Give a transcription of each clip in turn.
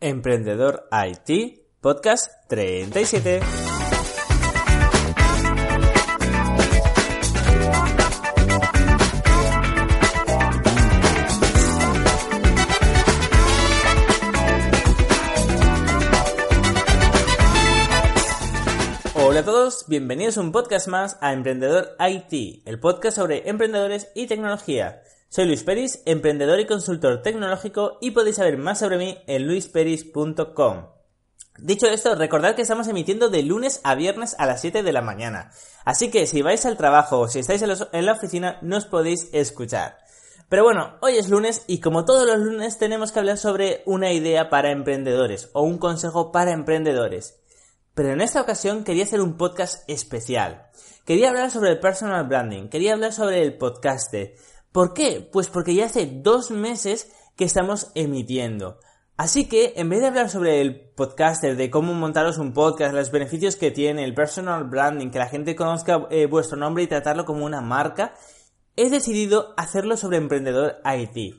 Emprendedor IT, podcast 37. Hola a todos, bienvenidos a un podcast más a Emprendedor IT, el podcast sobre emprendedores y tecnología. Soy Luis Peris, emprendedor y consultor tecnológico y podéis saber más sobre mí en luisperis.com. Dicho esto, recordad que estamos emitiendo de lunes a viernes a las 7 de la mañana. Así que si vais al trabajo o si estáis en la oficina, no os podéis escuchar. Pero bueno, hoy es lunes y como todos los lunes tenemos que hablar sobre una idea para emprendedores o un consejo para emprendedores. Pero en esta ocasión quería hacer un podcast especial. Quería hablar sobre el personal branding, quería hablar sobre el podcaster, ¿Por qué? Pues porque ya hace dos meses que estamos emitiendo. Así que, en vez de hablar sobre el podcaster, de cómo montaros un podcast, los beneficios que tiene, el personal branding, que la gente conozca eh, vuestro nombre y tratarlo como una marca, he decidido hacerlo sobre Emprendedor IT.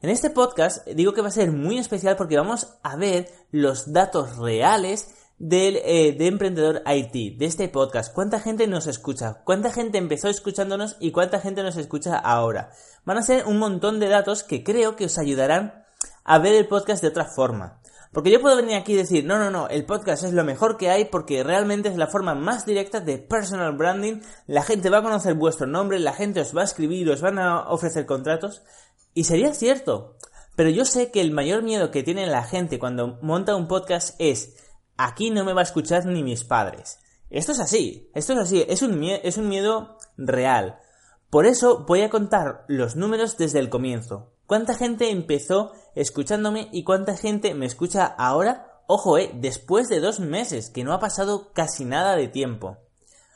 En este podcast digo que va a ser muy especial porque vamos a ver los datos reales del, eh, de Emprendedor IT, de este podcast. ¿Cuánta gente nos escucha? ¿Cuánta gente empezó escuchándonos y cuánta gente nos escucha ahora? Van a ser un montón de datos que creo que os ayudarán a ver el podcast de otra forma. Porque yo puedo venir aquí y decir, no, no, no, el podcast es lo mejor que hay porque realmente es la forma más directa de personal branding, la gente va a conocer vuestro nombre, la gente os va a escribir, os van a ofrecer contratos. Y sería cierto. Pero yo sé que el mayor miedo que tiene la gente cuando monta un podcast es aquí no me va a escuchar ni mis padres. Esto es así, esto es así, es un, miedo real. Por eso voy a contar los números desde el comienzo. ¿Cuánta gente empezó escuchándome y cuánta gente me escucha ahora? Ojo, eh, después de dos meses, que no ha pasado casi nada de tiempo.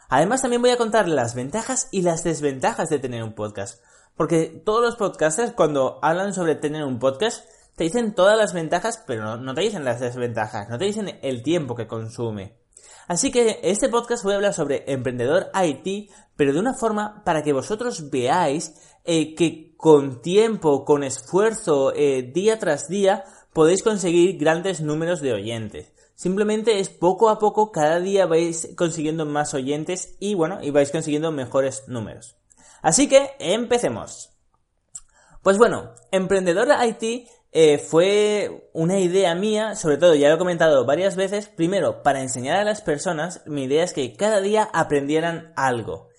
Además también voy a contar las ventajas y las desventajas de tener un podcast. Porque todos los podcasters cuando hablan sobre tener un podcast te dicen todas las ventajas, pero no, te dicen las desventajas, no te dicen el tiempo que consume. Así que este podcast voy a hablar sobre emprendedor IT, pero de una forma para que vosotros veáis eh, que con tiempo, con esfuerzo, eh, día tras día, podéis conseguir grandes números de oyentes. Simplemente es poco a poco, cada día vais consiguiendo más oyentes y bueno, y vais consiguiendo mejores números. Así que empecemos. Pues bueno, Emprendedor IT eh, fue una idea mía, sobre todo ya lo he comentado varias veces, primero, para enseñar a las personas, mi idea es que cada día aprendieran algo.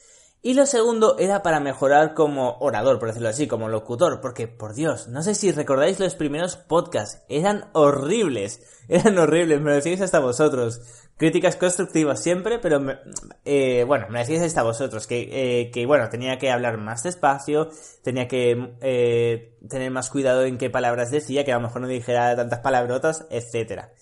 Y lo segundo era para mejorar como orador, por decirlo así, como locutor, porque por Dios, no sé si recordáis los primeros podcasts, eran horribles, eran horribles, me lo decís hasta vosotros. Críticas constructivas siempre, pero eh, bueno, me decís hasta vosotros que, eh, que, bueno, tenía que hablar más despacio, tenía que eh, tener más cuidado en qué palabras decía, que a lo mejor no dijera tantas palabrotas, etcétera.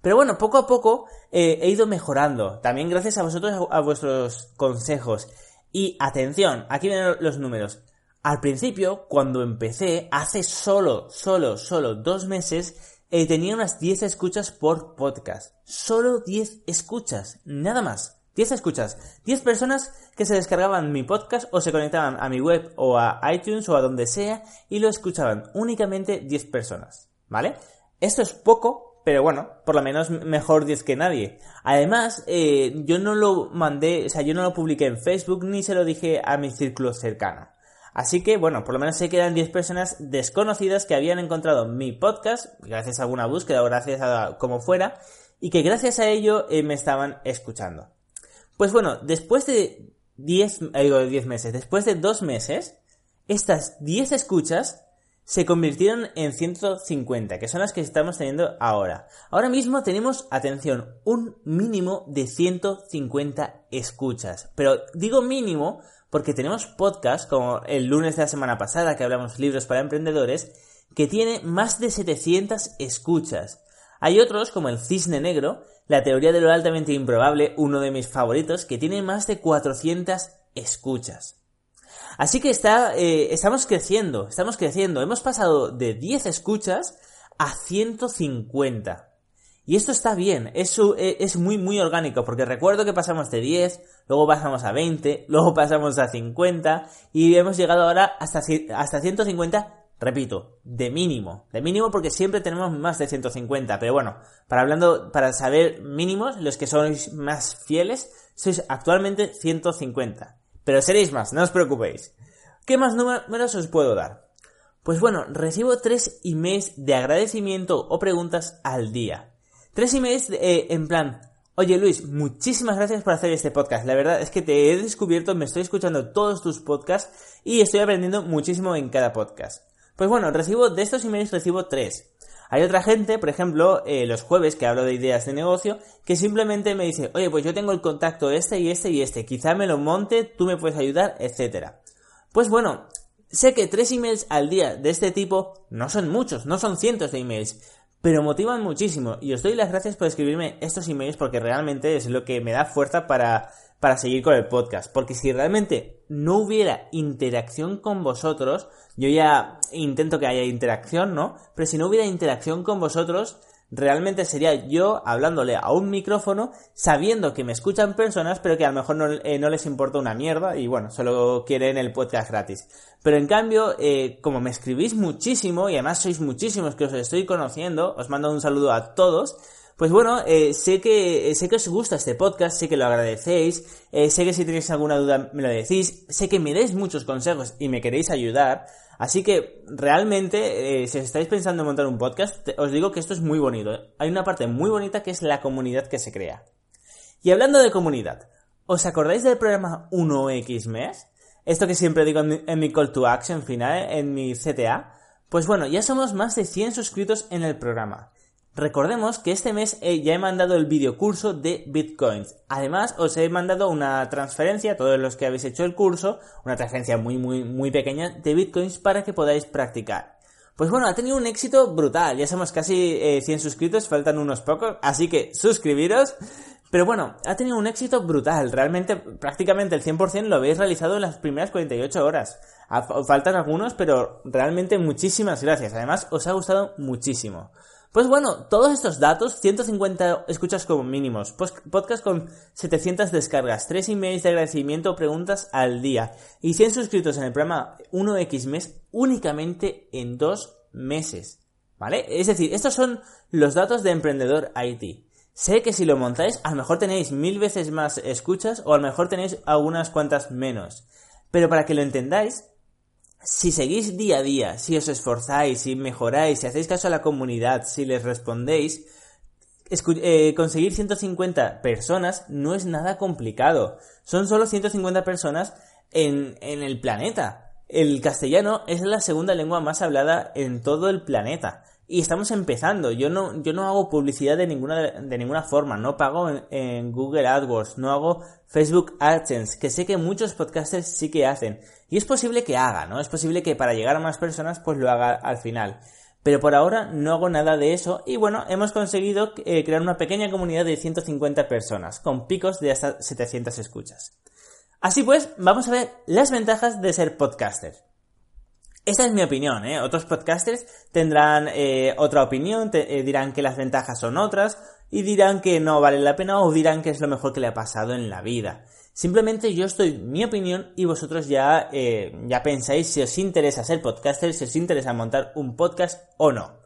Pero bueno, poco a poco he ido mejorando, también gracias a vosotros, a vuestros consejos. Y atención, aquí vienen los números. Al principio, cuando empecé, hace solo, solo, solo dos meses, eh, tenía unas 10 escuchas por podcast. Solo 10 escuchas, nada más. 10 escuchas. 10 personas que se descargaban mi podcast o se conectaban a mi web o a iTunes o a donde sea y lo escuchaban. Únicamente 10 personas. ¿Vale? Esto es poco, pero bueno, por lo menos mejor 10 que nadie. Además, eh, yo no lo mandé, o sea, yo no lo publiqué en Facebook ni se lo dije a mi círculo cercano. Así que, bueno, por lo menos sé que eran 10 personas desconocidas que habían encontrado mi podcast, gracias a alguna búsqueda o gracias a como fuera, y que gracias a ello eh, me estaban escuchando. Pues bueno, después de 10, eh, digo 10 meses, después de 2 meses, estas 10 escuchas se convirtieron en 150, que son las que estamos teniendo ahora. Ahora mismo tenemos, atención, un mínimo de 150 escuchas. Pero digo mínimo porque tenemos podcast, como el lunes de la semana pasada que hablamos libros para emprendedores, que tiene más de 700 escuchas. Hay otros, como el Cisne Negro, la teoría de lo altamente improbable, uno de mis favoritos, que tiene más de 400 escuchas. Así que está, eh, estamos creciendo, estamos creciendo. Hemos pasado de 10 escuchas a 150. Y esto está bien, es, eh, es muy, muy orgánico, porque recuerdo que pasamos de 10, luego pasamos a 20, luego pasamos a 50, y hemos llegado ahora hasta, hasta 150 Repito, de mínimo. De mínimo porque siempre tenemos más de 150. Pero bueno, para hablando, para saber mínimos, los que sois más fieles, sois actualmente 150. Pero seréis más, no os preocupéis. ¿Qué más números os puedo dar? Pues bueno, recibo tres emails de agradecimiento o preguntas al día. Tres emails eh, en plan, Oye Luis, muchísimas gracias por hacer este podcast. La verdad es que te he descubierto, me estoy escuchando todos tus podcasts y estoy aprendiendo muchísimo en cada podcast. Pues bueno, recibo de estos emails recibo tres. Hay otra gente, por ejemplo, eh, los jueves que hablo de ideas de negocio, que simplemente me dice, oye, pues yo tengo el contacto este y este y este, quizá me lo monte, tú me puedes ayudar, etcétera. Pues bueno, sé que tres emails al día de este tipo no son muchos, no son cientos de emails, pero motivan muchísimo y os doy las gracias por escribirme estos emails porque realmente es lo que me da fuerza para, para seguir con el podcast. Porque si realmente no hubiera interacción con vosotros, yo ya intento que haya interacción, ¿no? Pero si no hubiera interacción con vosotros, realmente sería yo hablándole a un micrófono sabiendo que me escuchan personas pero que a lo mejor no, eh, les importa una mierda y bueno, solo quieren el podcast gratis. Pero en cambio, eh, como me escribís muchísimo y además sois muchísimos que os estoy conociendo, os mando un saludo a todos. Pues bueno, eh, sé que sé que os gusta este podcast, sé que lo agradecéis, sé que si tenéis alguna duda me lo decís, sé que me dais muchos consejos y me queréis ayudar, Así que realmente, eh, si estáis pensando en montar un podcast, os digo que esto es muy bonito. ¿eh? Hay una parte muy bonita que es la comunidad que se crea. Y hablando de comunidad, ¿os acordáis del programa 1X mes? Esto que siempre digo en mi, call to action final, en mi CTA. Pues bueno, ya somos más de 100 suscritos en el programa. Recordemos que este mes eh, ya he mandado el videocurso de Bitcoins. Además, os he mandado una transferencia, todos los que habéis hecho el curso, una transferencia muy, muy, muy pequeña de Bitcoins para que podáis practicar. Pues bueno, ha tenido un éxito brutal. Ya somos casi 100 eh, suscritos, faltan unos pocos, así que suscribiros. Pero bueno, ha tenido un éxito brutal. Realmente, prácticamente el 100% lo habéis realizado en las primeras 48 horas. Faltan algunos, pero realmente muchísimas gracias. Además, os ha gustado muchísimo. Pues bueno, todos estos datos, 150 escuchas como mínimos, podcast con 700 descargas, 3 emails de agradecimiento o preguntas al día y 100 suscritos en el programa 1X mes únicamente en 2 meses. ¿Vale? Es decir, estos son los datos de Emprendedor IT. Sé que si lo montáis, a lo mejor tenéis mil veces más escuchas o a lo mejor tenéis algunas cuantas menos. Pero para que lo entendáis, si seguís día a día, si os esforzáis, si mejoráis, si hacéis caso a la comunidad, si les respondéis, eh, conseguir 150 personas no es nada complicado. Son solo 150 personas en, en el planeta. El castellano es la segunda lengua más hablada en todo el planeta y estamos empezando. Yo no, yo no hago publicidad de ninguna, de ninguna forma, no pago en, Google AdWords, no hago Facebook AdSense, que sé que muchos podcasters sí que hacen. Y es posible que haga, ¿no? Es posible que para llegar a más personas pues lo haga al final. Pero por ahora no hago nada de eso y bueno, hemos conseguido eh, crear una pequeña comunidad de 150 personas, con picos de hasta 700 escuchas. Así pues, vamos a ver las ventajas de ser podcaster. Esta es mi opinión, ¿eh? Otros podcasters tendrán eh, otra opinión, eh, dirán que las ventajas son otras y dirán que no vale la pena o dirán que es lo mejor que le ha pasado en la vida. Simplemente yo estoy mi opinión y vosotros ya, eh, ya pensáis si os interesa ser podcaster, si os interesa montar un podcast o no.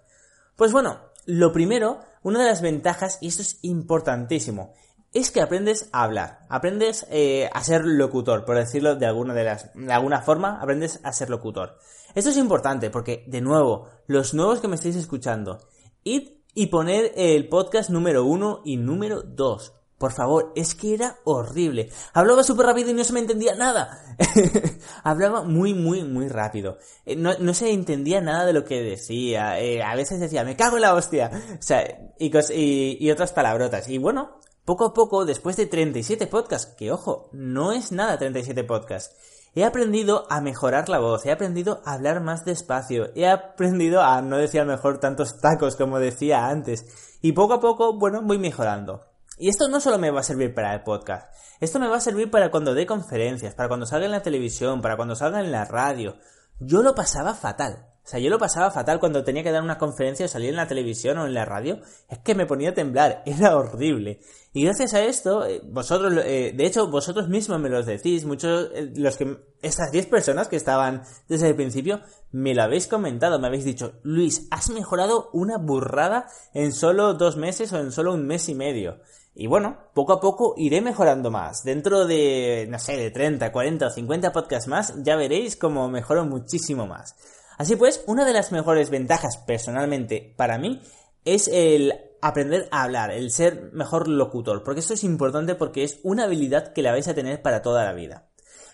Pues bueno, lo primero, una de las ventajas, y esto es importantísimo, es que aprendes a hablar, aprendes a ser locutor, por decirlo de alguna, de, las, de alguna forma, aprendes a ser locutor. Esto es importante porque, de nuevo, los nuevos que me estáis escuchando, id y poner el podcast número uno y número dos. Por favor, es que era horrible. Hablaba súper rápido y no se me entendía nada. Hablaba muy, muy, muy rápido. Eh, no, se entendía nada de lo que decía. Eh, a veces decía, me cago en la hostia. O sea, y, y, y otras palabrotas. Y bueno, poco a poco, después de 37 podcasts, que ojo, no es nada 37 podcasts He aprendido a mejorar la voz, he aprendido a hablar más despacio, he aprendido a no decir a lo mejor tantos tacos como decía antes. Y poco a poco, bueno, voy mejorando. Y esto no solo me va a servir para el podcast, esto me va a servir para cuando dé conferencias, para cuando salga en la televisión, para cuando salga en la radio. Yo lo pasaba fatal. O sea, yo lo pasaba fatal cuando tenía que dar una conferencia o salir en la televisión o en la radio. Es que me ponía a temblar, era horrible. Y gracias a esto, eh, vosotros, eh, de hecho, vosotros mismos me lo decís, muchos, eh, los que estas 10 personas que estaban desde el principio me lo habéis comentado, me habéis dicho, Luis, has mejorado una burrada en solo dos meses o en solo un mes y medio. Y bueno, poco a poco iré mejorando más. Dentro de, no sé, de 30, 40 o 50 podcasts más, ya veréis cómo mejoro muchísimo más. Así pues, una de las mejores ventajas personalmente para mí es el aprender a hablar, el ser mejor locutor, porque esto es importante porque es una habilidad que la vais a tener para toda la vida.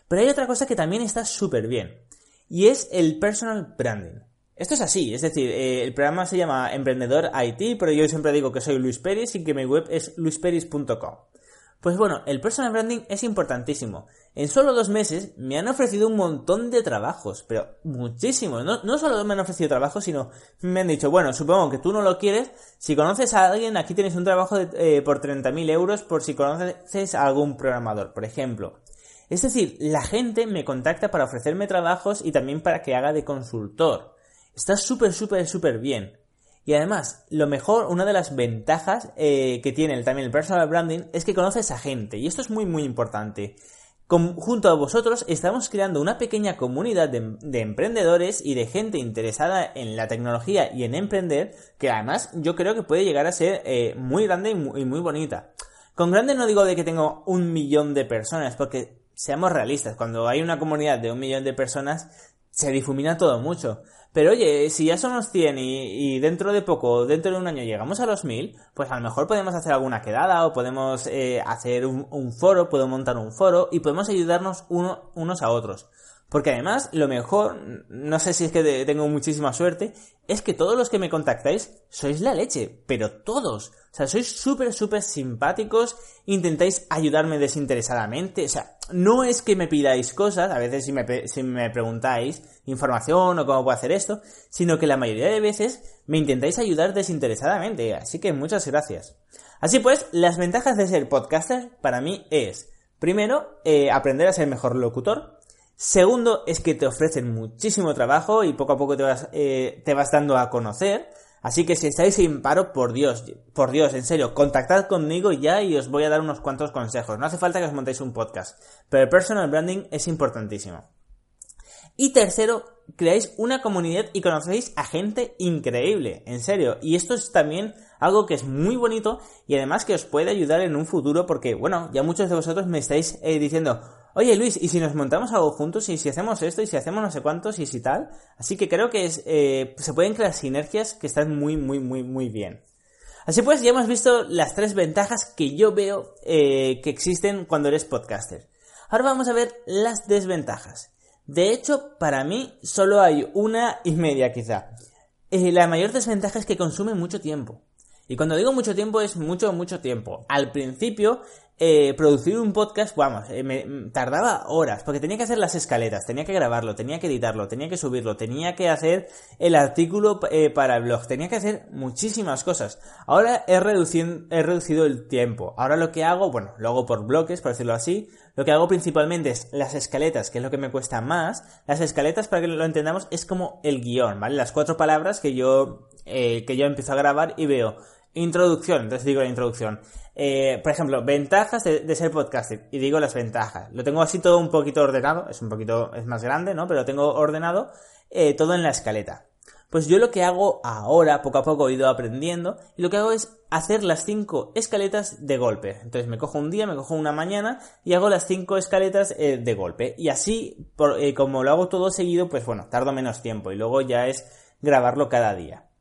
Pero hay otra cosa que también está súper bien, y es el personal branding. Esto es así, es decir, eh, el programa se llama Emprendedor IT, pero yo siempre digo que soy Luis Peris y que mi web es luisperis.com. Pues bueno, el personal branding es importantísimo. En solo dos meses me han ofrecido un montón de trabajos, pero muchísimos. No, no solo me han ofrecido trabajos, sino me han dicho, bueno, supongo que tú no lo quieres. Si conoces a alguien, aquí tienes un trabajo de, eh, por 30.000 euros por si conoces a algún programador, por ejemplo. Es decir, la gente me contacta para ofrecerme trabajos y también para que haga de consultor. Está súper, súper, súper bien. Y además, lo mejor, una de las ventajas eh, que tiene también el personal branding es que conoces a gente. Y esto es muy, muy importante. junto a vosotros estamos creando una pequeña comunidad de, emprendedores y de gente interesada en la tecnología y en emprender, que además yo creo que puede llegar a ser eh, muy grande y muy, y muy bonita. Con grande no digo de que tengo un millón de personas, porque seamos realistas, cuando hay una comunidad de un millón de personas, se difumina todo mucho. Pero oye, si ya somos 100 y, dentro de poco, dentro de un año llegamos a los 1000, pues a lo mejor podemos hacer alguna quedada o podemos eh, hacer un, foro, podemos montar un foro y podemos ayudarnos unos a otros. Porque además, lo mejor, no sé si es que tengo muchísima suerte, es que todos los que me contactáis sois la leche, pero todos. O sea, sois súper, súper simpáticos, intentáis ayudarme desinteresadamente. O sea, no es que me pidáis cosas, a veces si me, si me preguntáis información o cómo puedo hacer esto, sino que la mayoría de veces me intentáis ayudar desinteresadamente. Así que muchas gracias. Así pues, las ventajas de ser podcaster para mí es, primero, eh, aprender a ser mejor locutor. Segundo, es que te ofrecen muchísimo trabajo y poco a poco te vas, eh, te vas dando a conocer. Así que si estáis sin paro, por Dios, por Dios, en serio, contactad conmigo ya y os voy a dar unos cuantos consejos. No hace falta que os montéis un podcast, pero el personal branding es importantísimo. Y tercero, creáis una comunidad y conocéis a gente increíble, en serio. Y esto es también algo que es muy bonito y además que os puede ayudar en un futuro porque, bueno, ya muchos de vosotros me estáis eh, diciendo, oye Luis, ¿y si nos montamos algo juntos? ¿Y si hacemos esto? ¿Y si hacemos no sé cuántos? ¿Y si tal? Así que creo que es, eh, se pueden crear sinergias que están muy, muy, muy, muy bien. Así pues, ya hemos visto las tres ventajas que yo veo eh, que existen cuando eres podcaster. Ahora vamos a ver las desventajas. De hecho, para mí solo hay una y media quizá. Eh, la mayor desventaja es que consume mucho tiempo. Y cuando digo mucho tiempo es mucho, mucho tiempo. Al principio eh, producir un podcast, vamos, eh, me tardaba horas, porque tenía que hacer las escaletas, tenía que grabarlo, tenía que editarlo, tenía que subirlo, tenía que hacer el artículo eh, para el blog, tenía que hacer muchísimas cosas. Ahora he, reducido, he reducido el tiempo. Ahora lo que hago, bueno, lo hago por bloques, por decirlo así. Lo que hago principalmente es las escaletas, que es lo que me cuesta más. Las escaletas, para que lo entendamos, es como el guion, ¿vale? Las cuatro palabras que yo, que yo empiezo a grabar y veo. Introducción, entonces digo la introducción. Eh, por ejemplo, ventajas de, ser podcaster. Y digo las ventajas. Lo tengo así todo un poquito ordenado. Es un poquito, es más grande, ¿no? Pero tengo ordenado eh, todo en la escaleta. Pues yo lo que hago ahora, poco a poco he ido aprendiendo, y lo que hago es hacer las cinco escaletas de golpe. Entonces me cojo un día, me cojo una mañana y hago las cinco escaletas eh, de golpe. Y así, como lo hago todo seguido, pues bueno, tardo menos tiempo y luego ya es grabarlo cada día.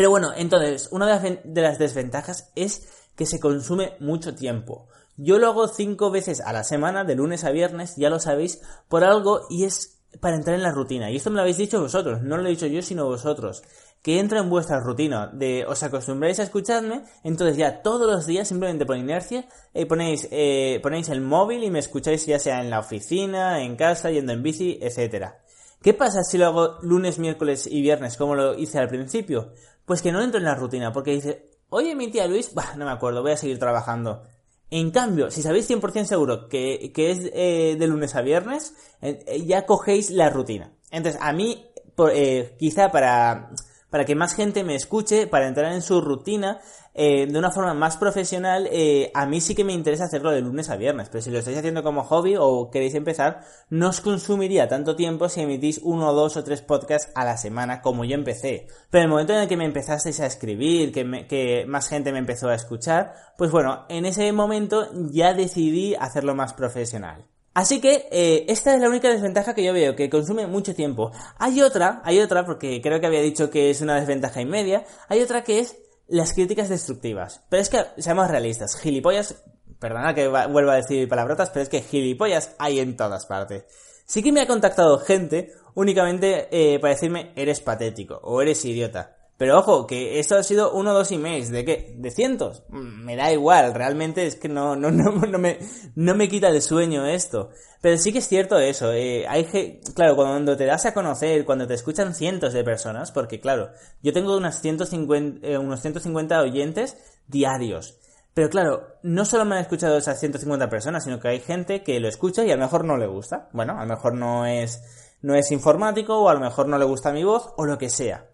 Pero bueno, entonces, una de las desventajas es que se consume mucho tiempo. Yo lo hago cinco veces a la semana, de lunes a viernes, ya lo sabéis, por algo y es para entrar en la rutina. Y esto me lo habéis dicho vosotros, no lo he dicho yo, sino vosotros. Que entra en vuestra rutina, de os acostumbráis a escucharme, entonces ya todos los días, simplemente por inercia, eh, ponéis, eh, ponéis el móvil y me escucháis ya sea en la oficina, en casa, yendo en bici, etcétera. ¿Qué pasa si lo hago lunes, miércoles y viernes como lo hice al principio? Pues que no entro en la rutina, porque dice, Oye, mi tía Luis, bah, no me acuerdo, voy a seguir trabajando. En cambio, si sabéis 100% seguro que, que es eh, de lunes a viernes, eh, ya cogéis la rutina. Entonces, a mí, por, eh, quizá para, para que más gente me escuche, para entrar en su rutina eh, de una forma más profesional, eh, a mí sí que me interesa hacerlo de lunes a viernes, pero si lo estáis haciendo como hobby o queréis empezar, no os consumiría tanto tiempo si emitís uno, dos o tres podcasts a la semana como yo empecé. Pero el momento en el que me empezasteis a escribir, que, que más gente me empezó a escuchar, pues bueno, en ese momento ya decidí hacerlo más profesional. Así que eh, esta es la única desventaja que yo veo, que consume mucho tiempo. Hay otra, hay otra, porque creo que había dicho que es una desventaja y hay otra que es las críticas destructivas. Pero es que, seamos realistas, gilipollas, perdona que vuelva a decir palabrotas, pero es que gilipollas hay en todas partes. Sí que me ha contactado gente únicamente eh, para decirme eres patético o eres idiota. Pero ojo, que esto ha sido uno o dos emails. ¿De qué? ¿De cientos? Mm, me da igual, realmente es que no, no, no, no, me, no me quita el sueño esto. Pero sí que es cierto eso. Eh, hay claro, cuando te das a conocer, cuando te escuchan cientos de personas, porque claro, yo tengo unas 150, eh, unos 150 oyentes diarios. Pero claro, no solo me han escuchado esas 150 personas, sino que hay gente que lo escucha y a lo mejor no le gusta. Bueno, a lo mejor no es, no es informático, o a lo mejor no le gusta mi voz, o lo que sea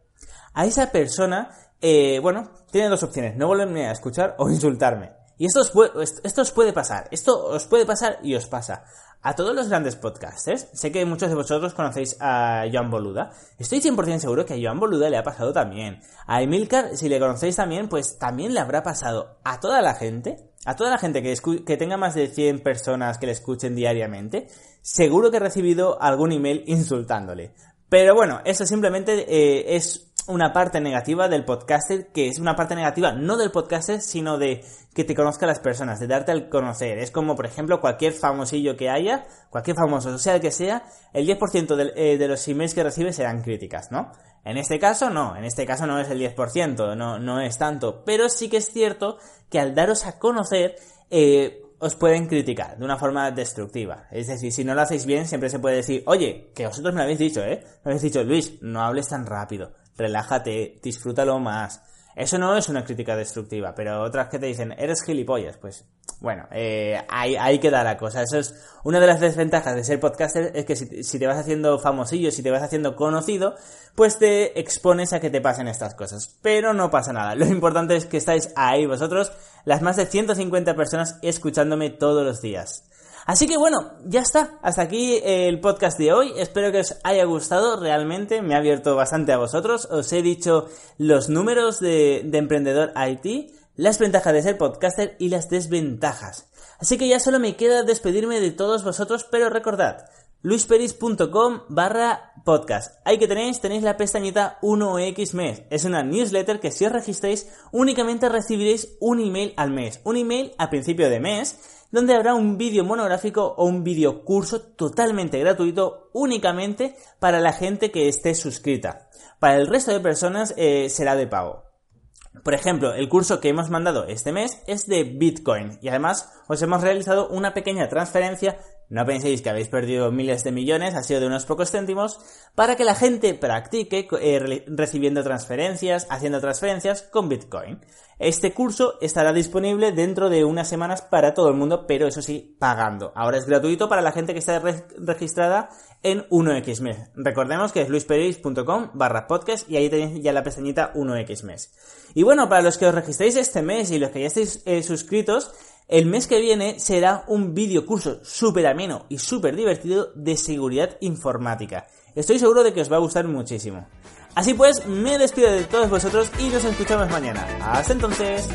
a esa persona, eh, bueno, tiene dos opciones, no volverme a escuchar o insultarme. Y esto os, puede, esto os puede pasar, esto os puede pasar y os pasa. A todos los grandes podcasters, sé que muchos de vosotros conocéis a Joan Boluda. Estoy 100% seguro que a Joan Boluda le ha pasado también. A Emilcar, si le conocéis también, pues también le habrá pasado. A toda la gente, a toda la gente que, que tenga más de 100 personas que le escuchen diariamente, seguro que ha recibido algún email insultándole. Pero bueno, eso simplemente eh, es una parte negativa del podcaster, que es una parte negativa no del podcaster, sino de que te conozca las personas, de darte al conocer. Es como, por ejemplo, cualquier famosillo que haya, cualquier famoso, sea el que sea, el 10% de, eh, de los emails que recibe serán críticas, ¿no? En este caso no, en este caso no es el 10%, no, no es tanto, pero sí que es cierto que al daros a conocer, eh, os pueden criticar de una forma destructiva. Es decir, si no lo hacéis bien, siempre se puede decir, oye, que vosotros me lo habéis dicho, ¿eh? Me habéis dicho, Luis, no hables tan rápido relájate, disfrútalo más. Eso no es una crítica destructiva, pero otras que te dicen, eres gilipollas, pues bueno, eh, ahí, ahí queda la cosa. Eso es una de las desventajas de ser podcaster, es que si, si, te vas haciendo famosillo, si te vas haciendo conocido, pues te expones a que te pasen estas cosas. Pero no pasa nada. Lo importante es que estáis ahí vosotros, las más de 150 personas escuchándome todos los días. Así que bueno, ya está. Hasta aquí el podcast de hoy. Espero que os haya gustado. Realmente me ha abierto bastante a vosotros. Os he dicho los números de, Emprendedor IT, las ventajas de ser podcaster y las desventajas. Así que ya solo me queda despedirme de todos vosotros, pero recordad, luisperis.com barra podcast. Ahí que tenéis, tenéis la pestañita 1x mes. Es una newsletter que si os registréis únicamente recibiréis un email al mes. Un email a principio de mes donde habrá un vídeo monográfico o un vídeo curso totalmente gratuito únicamente para la gente que esté suscrita. Para el resto de personas eh, será de pago. Por ejemplo, el curso que hemos mandado este mes es de Bitcoin y además os hemos realizado una pequeña transferencia no penséis que habéis perdido miles de millones, ha sido de unos pocos céntimos, para que la gente practique eh, recibiendo transferencias, haciendo transferencias con Bitcoin. Este curso estará disponible dentro de unas semanas para todo el mundo, pero eso sí, pagando. Ahora es gratuito para la gente que está registrada en 1xmes. Recordemos que es luisperis.com barra podcast y ahí tenéis ya la pestañita 1xmes. Y bueno, para los que os registréis este mes y los que ya estéis eh, suscritos, el mes que viene será un vídeo curso súper ameno y súper divertido de seguridad informática. Estoy seguro de que os va a gustar muchísimo. Así pues, me despido de todos vosotros y nos escuchamos mañana. Hasta entonces.